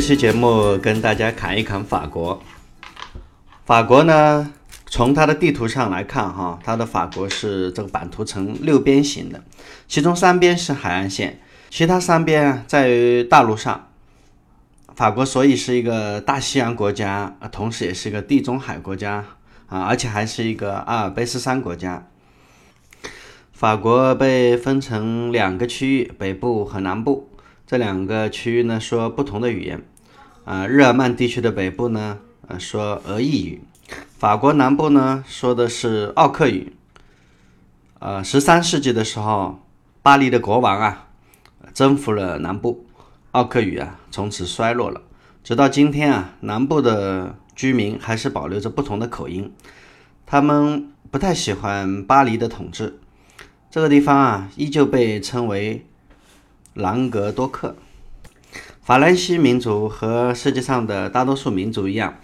这期节目跟大家侃一侃法国。法国呢，从它的地图上来看，哈，它的法国是这个版图呈六边形的，其中三边是海岸线，其他三边在于大陆上。法国所以是一个大西洋国家，同时也是一个地中海国家啊，而且还是一个阿尔卑斯山国家。法国被分成两个区域，北部和南部。这两个区域呢说不同的语言。啊，日耳曼地区的北部呢，呃，说俄意语；法国南部呢说的是奥克语。呃，十三世纪的时候，巴黎的国王啊，征服了南部。奥克语啊，从此衰落了。直到今天啊，南部的居民还是保留着不同的口音，他们不太喜欢巴黎的统治。这个地方啊，依旧被称为朗格多克。法兰西民族和世界上的大多数民族一样，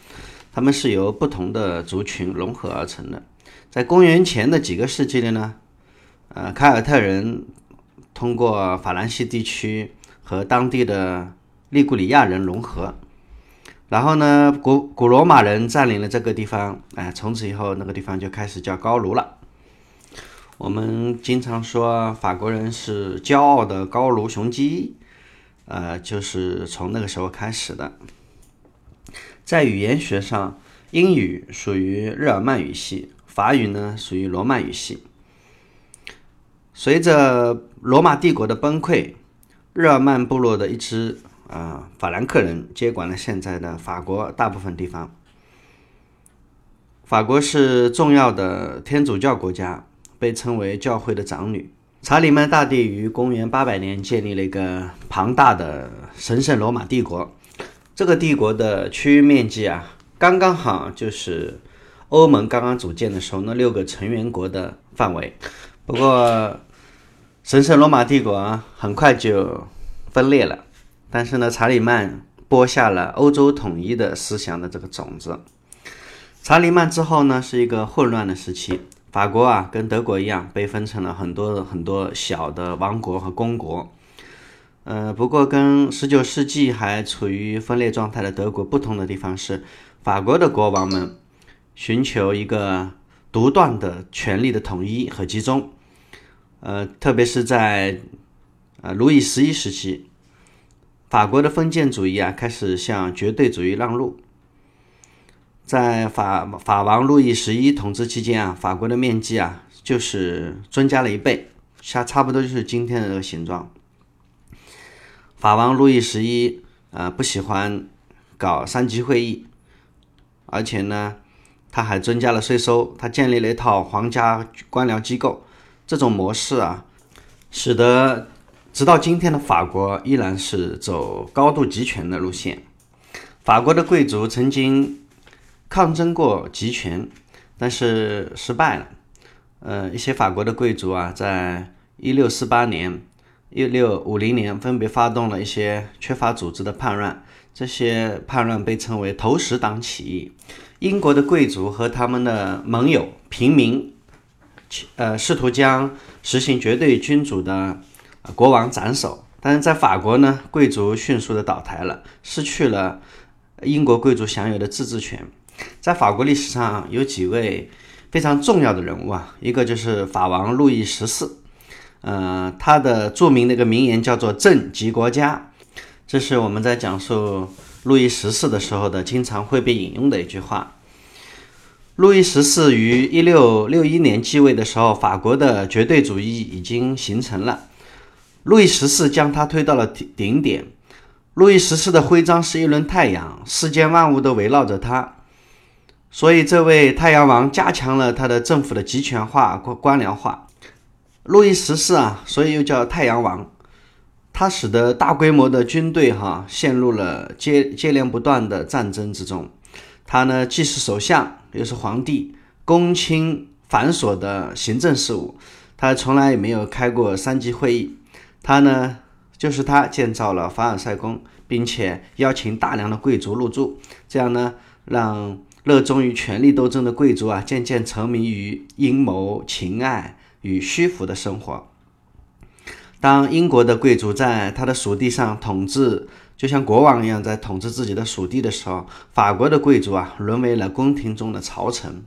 他们是由不同的族群融合而成的。在公元前的几个世纪里呢，呃，凯尔特人通过法兰西地区。和当地的利古里亚人融合，然后呢，古古罗马人占领了这个地方，哎，从此以后那个地方就开始叫高卢了。我们经常说法国人是骄傲的高卢雄鸡，呃，就是从那个时候开始的。在语言学上，英语属于日耳曼语系，法语呢属于罗曼语系。随着罗马帝国的崩溃。日耳曼部落的一支啊法兰克人接管了现在的法国大部分地方。法国是重要的天主教国家，被称为教会的长女。查理曼大帝于公元800年建立了一个庞大的神圣罗马帝国。这个帝国的区域面积啊，刚刚好就是欧盟刚刚组建的时候那六个成员国的范围。不过，神圣罗马帝国，很快就分裂了。但是呢，查理曼播下了欧洲统一的思想的这个种子。查理曼之后呢，是一个混乱的时期。法国啊，跟德国一样，被分成了很多的很多小的王国和公国。呃，不过跟十九世纪还处于分裂状态的德国不同的地方是，法国的国王们寻求一个独断的权力的统一和集中。呃，特别是在呃路易十一时期，法国的封建主义啊开始向绝对主义让路。在法法王路易十一统治期间啊，法国的面积啊就是增加了一倍，差差不多就是今天的这个形状。法王路易十一啊不喜欢搞三级会议，而且呢，他还增加了税收，他建立了一套皇家官僚机构。这种模式啊，使得直到今天的法国依然是走高度集权的路线。法国的贵族曾经抗争过集权，但是失败了。呃，一些法国的贵族啊，在一六四八年、一六五零年分别发动了一些缺乏组织的叛乱，这些叛乱被称为投石党起义。英国的贵族和他们的盟友平民。呃，试图将实行绝对君主的国王斩首，但是在法国呢，贵族迅速的倒台了，失去了英国贵族享有的自治权。在法国历史上有几位非常重要的人物啊，一个就是法王路易十四，呃，他的著名的一个名言叫做“政即国家”，这是我们在讲述路易十四的时候的经常会被引用的一句话。路易十四于一六六一年继位的时候，法国的绝对主义已经形成了。路易十四将他推到了顶顶点。路易十四的徽章是一轮太阳，世间万物都围绕着他。所以，这位太阳王加强了他的政府的集权化、官官僚化。路易十四啊，所以又叫太阳王。他使得大规模的军队哈陷入了接接连不断的战争之中。他呢，既是首相。又是皇帝，公卿繁琐的行政事务，他从来也没有开过三级会议。他呢，就是他建造了凡尔赛宫，并且邀请大量的贵族入住，这样呢，让热衷于权力斗争的贵族啊，渐渐沉迷于阴谋、情爱与虚浮的生活。当英国的贵族在他的属地上统治就像国王一样，在统治自己的属地的时候，法国的贵族啊，沦为了宫廷中的朝臣。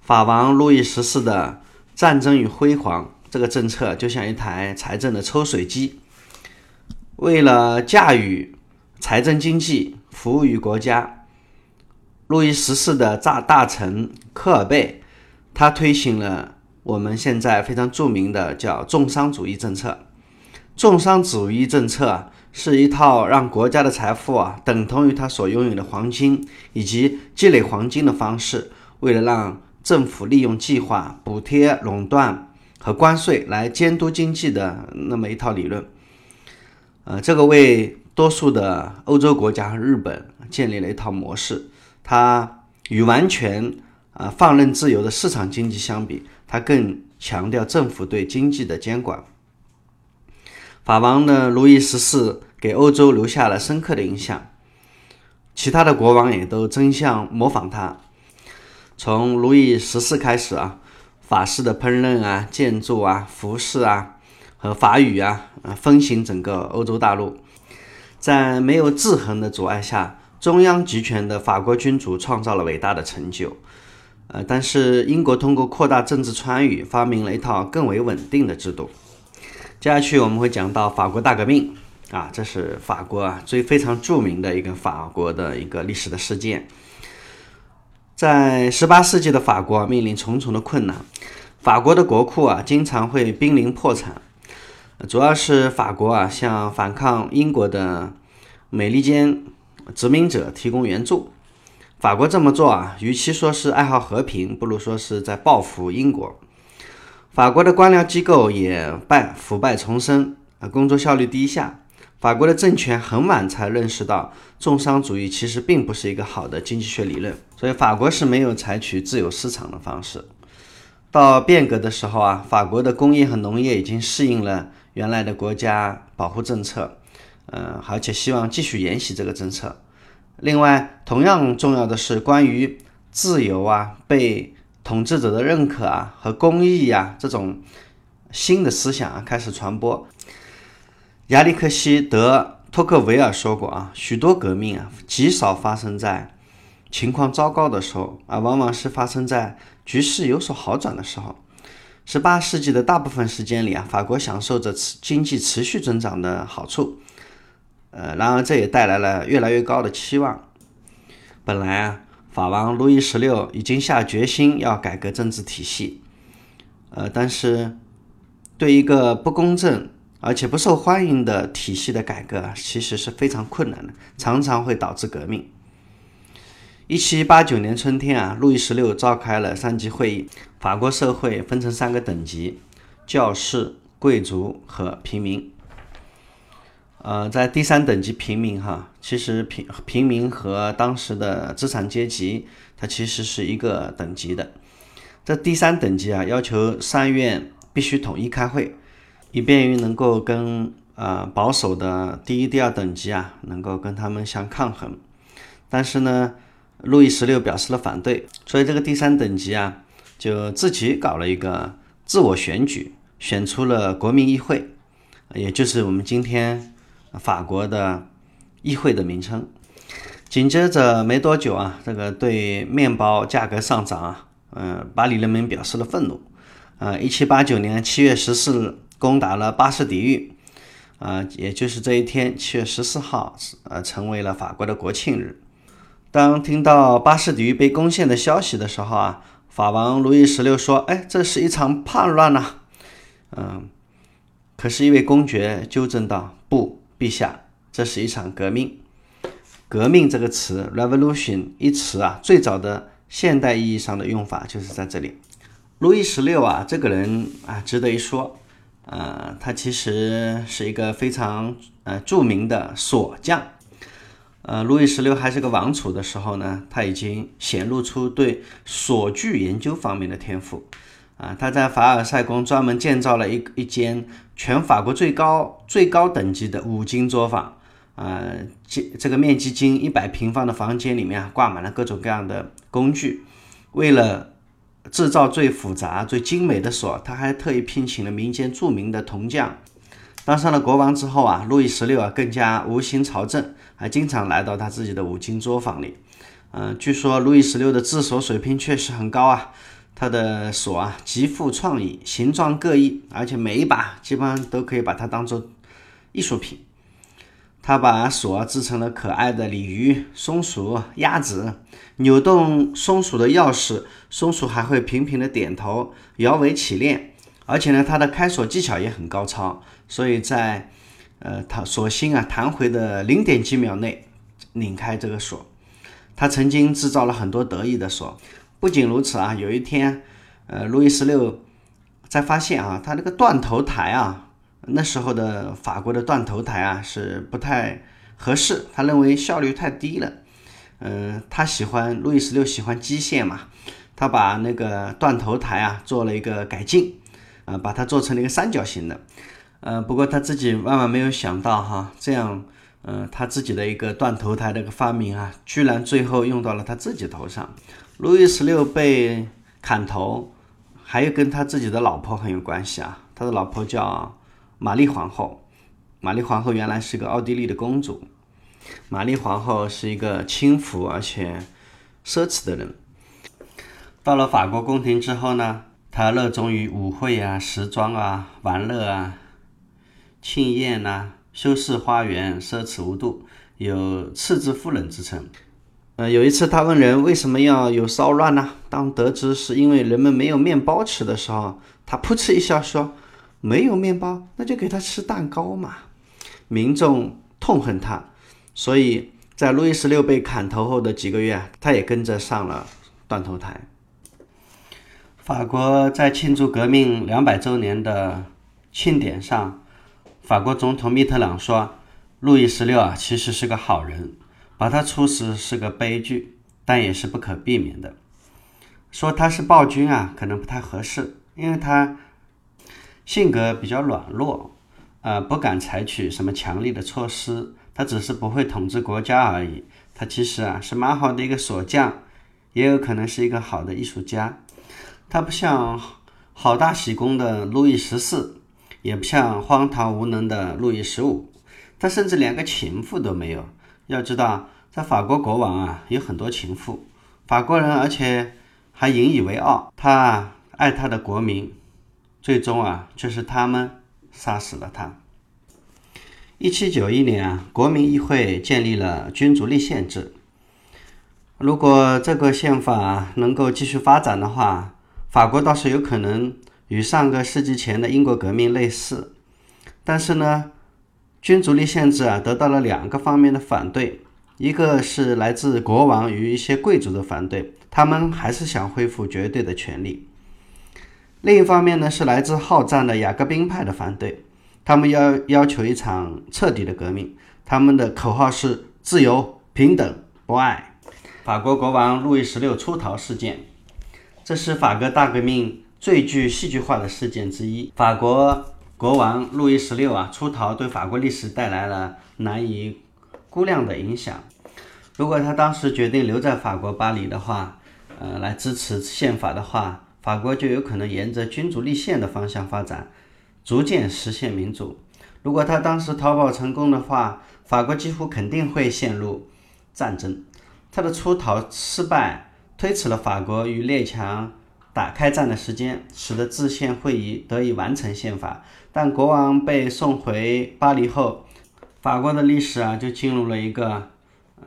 法王路易十四的战争与辉煌这个政策，就像一台财政的抽水机，为了驾驭财政经济，服务于国家。路易十四的大大臣科尔贝，他推行了我们现在非常著名的叫重商主义政策。重商主义政策是一套让国家的财富啊等同于他所拥有的黄金以及积累黄金的方式，为了让政府利用计划、补贴、垄断和关税来监督经济的那么一套理论，呃，这个为多数的欧洲国家和日本建立了一套模式。它与完全啊放任自由的市场经济相比，它更强调政府对经济的监管。法王的路易十四给欧洲留下了深刻的印象，其他的国王也都争相模仿他。从路易十四开始啊，法式的烹饪啊、建筑啊、服饰啊和法语啊，啊风行整个欧洲大陆。在没有制衡的阻碍下，中央集权的法国君主创造了伟大的成就。呃，但是英国通过扩大政治参与，发明了一套更为稳定的制度。接下去我们会讲到法国大革命啊，这是法国啊最非常著名的一个法国的一个历史的事件。在十八世纪的法国面临重重的困难，法国的国库啊经常会濒临破产，主要是法国啊向反抗英国的美利坚殖民者提供援助。法国这么做啊，与其说是爱好和平，不如说是在报复英国。法国的官僚机构也败腐败丛生，啊，工作效率低下。法国的政权很晚才认识到，重商主义其实并不是一个好的经济学理论，所以法国是没有采取自由市场的方式。到变革的时候啊，法国的工业和农业已经适应了原来的国家保护政策，呃，而且希望继续沿袭这个政策。另外，同样重要的是关于自由啊，被统治者的认可啊和公益啊这种新的思想啊开始传播。亚历克西·德·托克维尔说过啊，许多革命啊极少发生在情况糟糕的时候，而往往是发生在局势有所好转的时候。十八世纪的大部分时间里啊，法国享受着经济持续增长的好处。呃，然而这也带来了越来越高的期望。本来啊。法王路易十六已经下决心要改革政治体系，呃，但是对一个不公正而且不受欢迎的体系的改革，其实是非常困难的，常常会导致革命。一七八九年春天啊，路易十六召开了三级会议，法国社会分成三个等级：教士、贵族和平民。呃，在第三等级平民哈，其实平平民和当时的资产阶级，它其实是一个等级的。这第三等级啊，要求三院必须统一开会，以便于能够跟呃保守的第一、第二等级啊，能够跟他们相抗衡。但是呢，路易十六表示了反对，所以这个第三等级啊，就自己搞了一个自我选举，选出了国民议会，也就是我们今天。法国的议会的名称。紧接着没多久啊，这个对面包价格上涨啊，嗯，巴黎人民表示了愤怒。啊，一七八九年七月十四日攻打了巴士底狱，啊，也就是这一天，七月十四号，呃，成为了法国的国庆日。当听到巴士底狱被攻陷的消息的时候啊，法王路易十六说：“哎，这是一场叛乱呐。”嗯，可是，一位公爵纠正道：“不。”陛下，这是一场革命。革命这个词，revolution 一词啊，最早的现代意义上的用法就是在这里。路易十六啊，这个人啊，值得一说。呃，他其实是一个非常呃著名的锁匠。呃，路易十六还是个王储的时候呢，他已经显露出对锁具研究方面的天赋。啊，他在凡尔赛宫专门建造了一一间全法国最高最高等级的五金作坊。啊，这这个面积近一百平方的房间里面啊，挂满了各种各样的工具。为了制造最复杂、最精美的锁，他还特意聘请了民间著名的铜匠当上了国王之后啊，路易十六啊更加无心朝政，还经常来到他自己的五金作坊里。嗯，据说路易十六的制锁水平确实很高啊，他的锁啊极富创意，形状各异，而且每一把基本上都可以把它当做艺术品。他把锁制成了可爱的鲤鱼、松鼠、鸭子，扭动松鼠的钥匙，松鼠还会频频的点头，摇尾起链。而且呢，他的开锁技巧也很高超，所以在呃，他锁芯啊弹回的零点几秒内拧开这个锁。他曾经制造了很多得意的锁。不仅如此啊，有一天，呃，路易十六在发现啊，他那个断头台啊。那时候的法国的断头台啊是不太合适，他认为效率太低了。嗯，他喜欢路易十六喜欢机械嘛，他把那个断头台啊做了一个改进，啊，把它做成了一个三角形的。呃，不过他自己万万没有想到哈，这样，呃，他自己的一个断头台的一个发明啊，居然最后用到了他自己头上。路易十六被砍头，还有跟他自己的老婆很有关系啊，他的老婆叫。玛丽皇后，玛丽皇后原来是个奥地利的公主。玛丽皇后是一个轻浮而且奢侈的人。到了法国宫廷之后呢，她热衷于舞会啊、时装啊、玩乐啊、庆宴呐、修饰花园，奢侈无度，有次之夫人之称。呃，有一次他问人为什么要有骚乱呢？当得知是因为人们没有面包吃的时候，他噗嗤一笑说。没有面包，那就给他吃蛋糕嘛。民众痛恨他，所以在路易十六被砍头后的几个月，他也跟着上了断头台。法国在庆祝革命两百周年的庆典上，法国总统密特朗说：“路易十六啊，其实是个好人，把他处死是个悲剧，但也是不可避免的。说他是暴君啊，可能不太合适，因为他。”性格比较软弱，呃，不敢采取什么强力的措施。他只是不会统治国家而已。他其实啊是蛮好的一个锁匠，也有可能是一个好的艺术家。他不像好大喜功的路易十四，也不像荒唐无能的路易十五。他甚至连个情妇都没有。要知道，在法国国王啊有很多情妇，法国人而且还引以为傲。他爱他的国民。最终啊，却是他们杀死了他。一七九一年啊，国民议会建立了君主立宪制。如果这个宪法能够继续发展的话，法国倒是有可能与上个世纪前的英国革命类似。但是呢，君主立宪制啊，得到了两个方面的反对，一个是来自国王与一些贵族的反对，他们还是想恢复绝对的权利。另一方面呢，是来自好战的雅各宾派的反对，他们要要求一场彻底的革命，他们的口号是自由、平等、博爱。法国国王路易十六出逃事件，这是法国大革命最具戏剧化的事件之一。法国国王路易十六啊出逃，对法国历史带来了难以估量的影响。如果他当时决定留在法国巴黎的话，呃，来支持宪法的话。法国就有可能沿着君主立宪的方向发展，逐渐实现民主。如果他当时逃跑成功的话，法国几乎肯定会陷入战争。他的出逃失败推迟了法国与列强打开战的时间，使得制宪会议得以完成宪法。但国王被送回巴黎后，法国的历史啊就进入了一个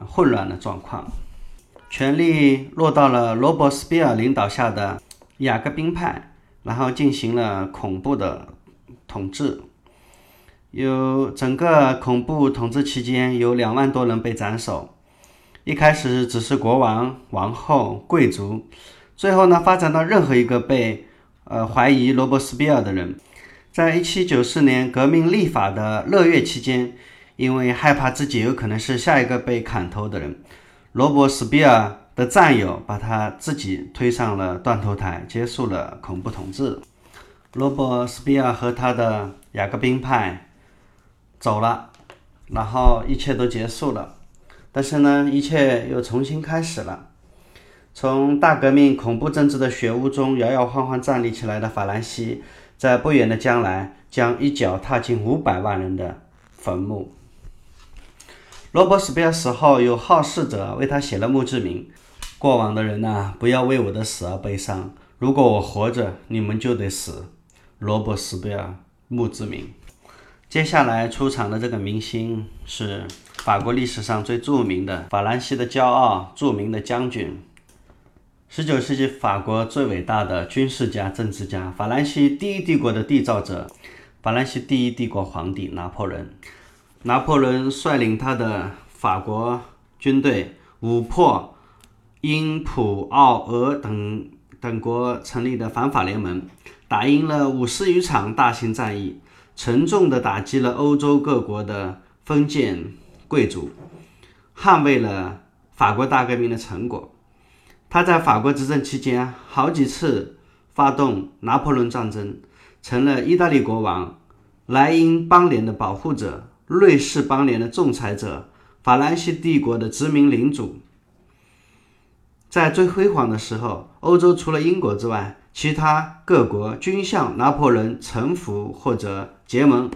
混乱的状况，权力落到了罗伯斯庇尔领导下的。雅各宾派，然后进行了恐怖的统治。有整个恐怖统治期间，有两万多人被斩首。一开始只是国王、王后、贵族，最后呢，发展到任何一个被呃怀疑罗伯斯庇尔的人。在一七九四年革命立法的乐月期间，因为害怕自己有可能是下一个被砍头的人，罗伯斯庇尔。的战友把他自己推上了断头台，结束了恐怖统治。罗伯斯庇尔和他的雅各宾派走了，然后一切都结束了。但是呢，一切又重新开始了。从大革命恐怖政治的血污中摇摇晃晃站立起来的法兰西，在不远的将来将一脚踏进五百万人的坟墓。罗伯斯庇尔死后，有好事者为他写了墓志铭：“过往的人呐，不要为我的死而悲伤。如果我活着，你们就得死。”罗伯斯庇尔墓志铭。接下来出场的这个明星是法国历史上最著名的法兰西的骄傲，著名的将军。十九世纪法国最伟大的军事家、政治家，法兰西第一帝国的缔造者，法兰西第一帝国皇帝拿破仑。拿破仑率领他的法国军队，五破英、普、奥、俄等等国成立的反法联盟，打赢了五十余场大型战役。沉重地打击了欧洲各国的封建贵族，捍卫了法国大革命的成果。他在法国执政期间，好几次发动拿破仑战争，成了意大利国王、莱茵邦联的保护者、瑞士邦联的仲裁者、法兰西帝国的殖民领主。在最辉煌的时候，欧洲除了英国之外，其他各国均向拿破仑臣服或者结盟，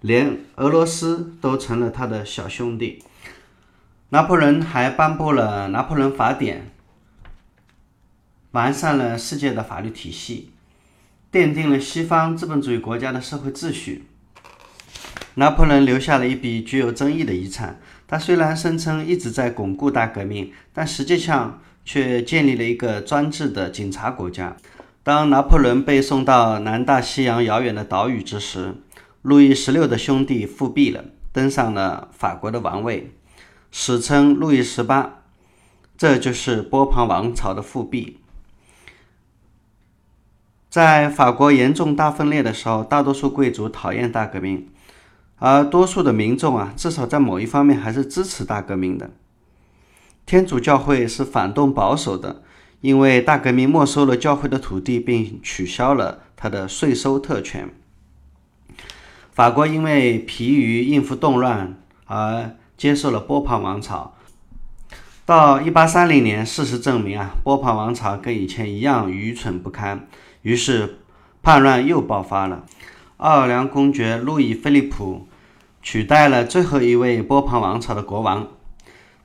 连俄罗斯都成了他的小兄弟。拿破仑还颁布了《拿破仑法典》，完善了世界的法律体系，奠定了西方资本主义国家的社会秩序。拿破仑留下了一笔具有争议的遗产。他虽然声称一直在巩固大革命，但实际上却建立了一个专制的警察国家。当拿破仑被送到南大西洋遥远的岛屿之时，路易十六的兄弟复辟了，登上了法国的王位，史称路易十八。这就是波旁王朝的复辟。在法国严重大分裂的时候，大多数贵族讨厌大革命，而多数的民众啊，至少在某一方面还是支持大革命的。天主教会是反动保守的。因为大革命没收了教会的土地，并取消了他的税收特权。法国因为疲于应付动乱而接受了波旁王朝。到一八三零年，事实证明啊，波旁王朝跟以前一样愚蠢不堪，于是叛乱又爆发了。奥尔良公爵路易菲利普取代了最后一位波旁王朝的国王。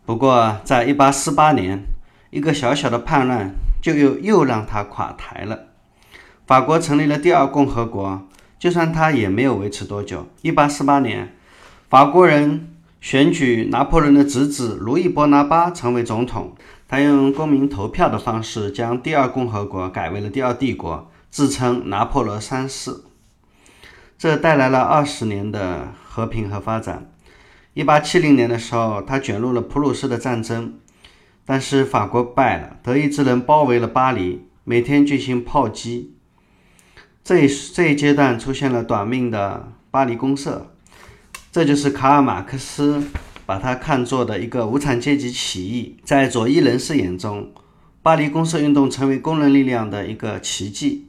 不过，在一八四八年。一个小小的叛乱就又又让他垮台了。法国成立了第二共和国，就算他也没有维持多久。一八四八年，法国人选举拿破仑的侄子路易波拿巴成为总统，他用公民投票的方式将第二共和国改为了第二帝国，自称拿破仑三世。这带来了二十年的和平和发展。一八七零年的时候，他卷入了普鲁士的战争。但是法国败了，德意志人包围了巴黎，每天进行炮击。这一这一阶段出现了短命的巴黎公社，这就是卡尔马克思把它看作的一个无产阶级起义。在左翼人士眼中，巴黎公社运动成为工人力量的一个奇迹。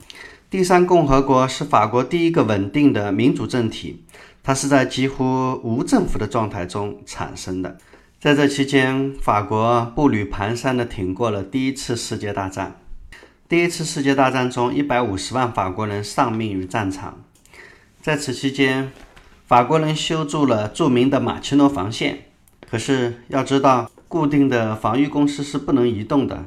第三共和国是法国第一个稳定的民主政体，它是在几乎无政府的状态中产生的。在这期间，法国步履蹒跚地挺过了第一次世界大战。第一次世界大战中，一百五十万法国人丧命于战场。在此期间，法国人修筑了著名的马奇诺防线。可是要知道，固定的防御工事是不能移动的。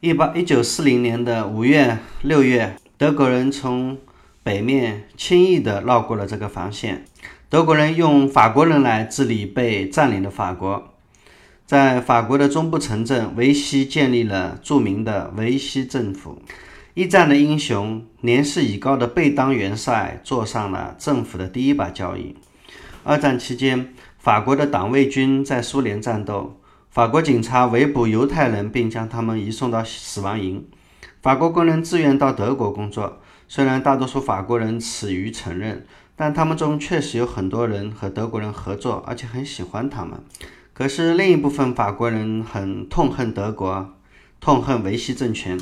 一八一九四零年的五月、六月，德国人从北面轻易地绕过了这个防线。德国人用法国人来治理被占领的法国，在法国的中部城镇维希建立了著名的维希政府。一战的英雄、年事已高的贝当元帅坐上了政府的第一把交椅。二战期间，法国的党卫军在苏联战斗，法国警察围捕犹太人，并将他们移送到死亡营。法国工人自愿到德国工作，虽然大多数法国人耻于承认。但他们中确实有很多人和德国人合作，而且很喜欢他们。可是另一部分法国人很痛恨德国，痛恨维希政权。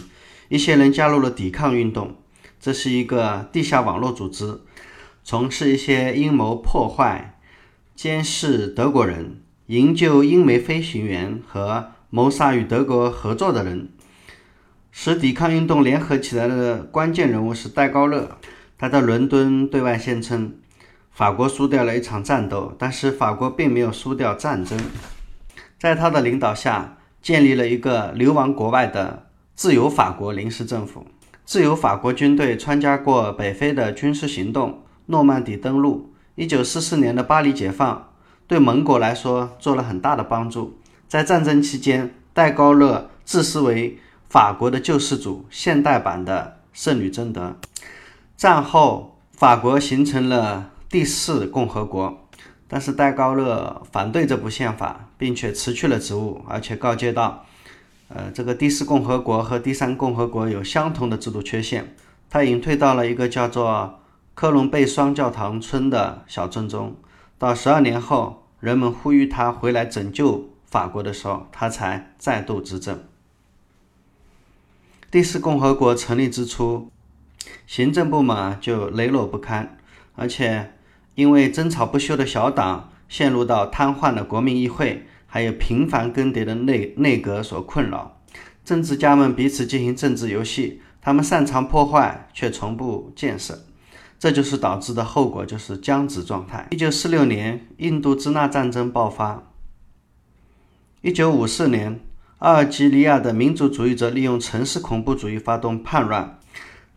一些人加入了抵抗运动，这是一个地下网络组织，从事一些阴谋破坏、监视德国人、营救英美飞行员和谋杀与德国合作的人。使抵抗运动联合起来的关键人物是戴高乐。他在伦敦对外宣称，法国输掉了一场战斗，但是法国并没有输掉战争。在他的领导下，建立了一个流亡国外的自由法国临时政府。自由法国军队参加过北非的军事行动、诺曼底登陆、一九四四年的巴黎解放，对盟国来说做了很大的帮助。在战争期间，戴高乐自视为法国的救世主，现代版的圣女贞德。战后，法国形成了第四共和国，但是戴高乐反对这部宪法，并且辞去了职务，而且告诫道。呃，这个第四共和国和第三共和国有相同的制度缺陷。他隐退到了一个叫做科隆贝双教堂村的小镇中。到十二年后，人们呼吁他回来拯救法国的时候，他才再度执政。第四共和国成立之初，行政部门就羸弱不堪，而且因为争吵不休的小党陷入到瘫痪的国民议会。还有频繁更迭的内内阁所困扰，政治家们彼此进行政治游戏，他们擅长破坏，却从不建设，这就是导致的后果，就是僵直状态。一九四六年，印度支那战争爆发。一九五四年，阿尔及利亚的民族主义者利用城市恐怖主义发动叛乱，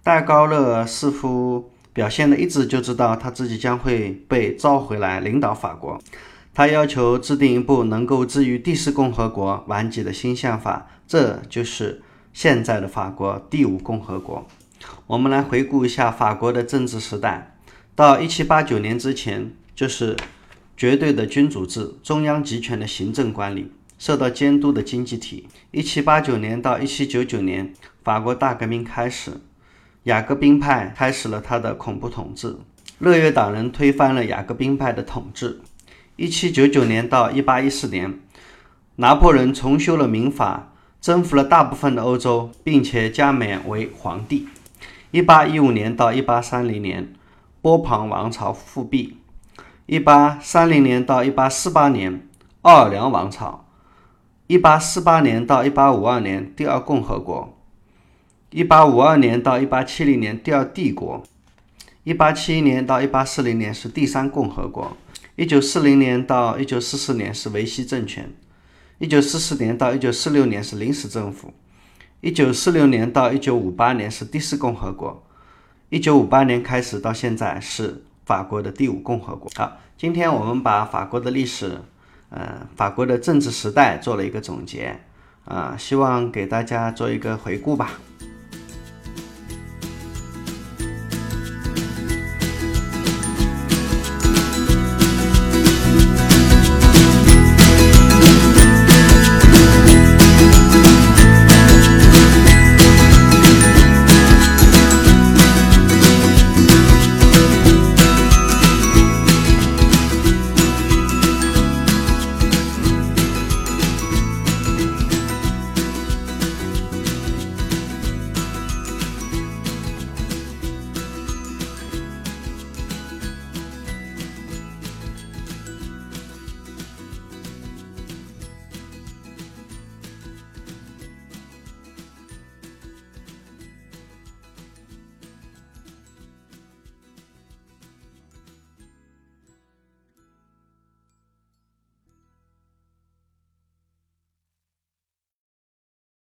戴高乐似乎表现的一直就知道他自己将会被召回来领导法国。他要求制定一部能够置于第四共和国顽疾的新宪法，这就是现在的法国第五共和国。我们来回顾一下法国的政治时代，到一七八九年之前，就是绝对的君主制，中央集权的行政管理，受到监督的经济体。一七八九年到一七九九年，法国大革命开始，雅各宾派开始了他的恐怖统治，乐月党人推翻了雅各宾派的统治。一七九九年到一八一四年，拿破仑重修了民法，征服了大部分的欧洲，并且加冕为皇帝。一八一五年到一八三零年，波旁王朝复辟。一八三零年到一八四八年，奥尔良王朝。一八四八年到一八五二年，第二共和国。一八五二年到一八七零年，第二帝国。一八七一年到一八四零年是第三共和国。一九四零年到一九四四年是维希政权，一九四四年到一九四六年是临时政府，一九四六年到一九五八年是第四共和国，一九五八年开始到现在是法国的第五共和国。好，今天我们把法国的历史，呃，法国的政治时代做了一个总结，啊，希望给大家做一个回顾吧。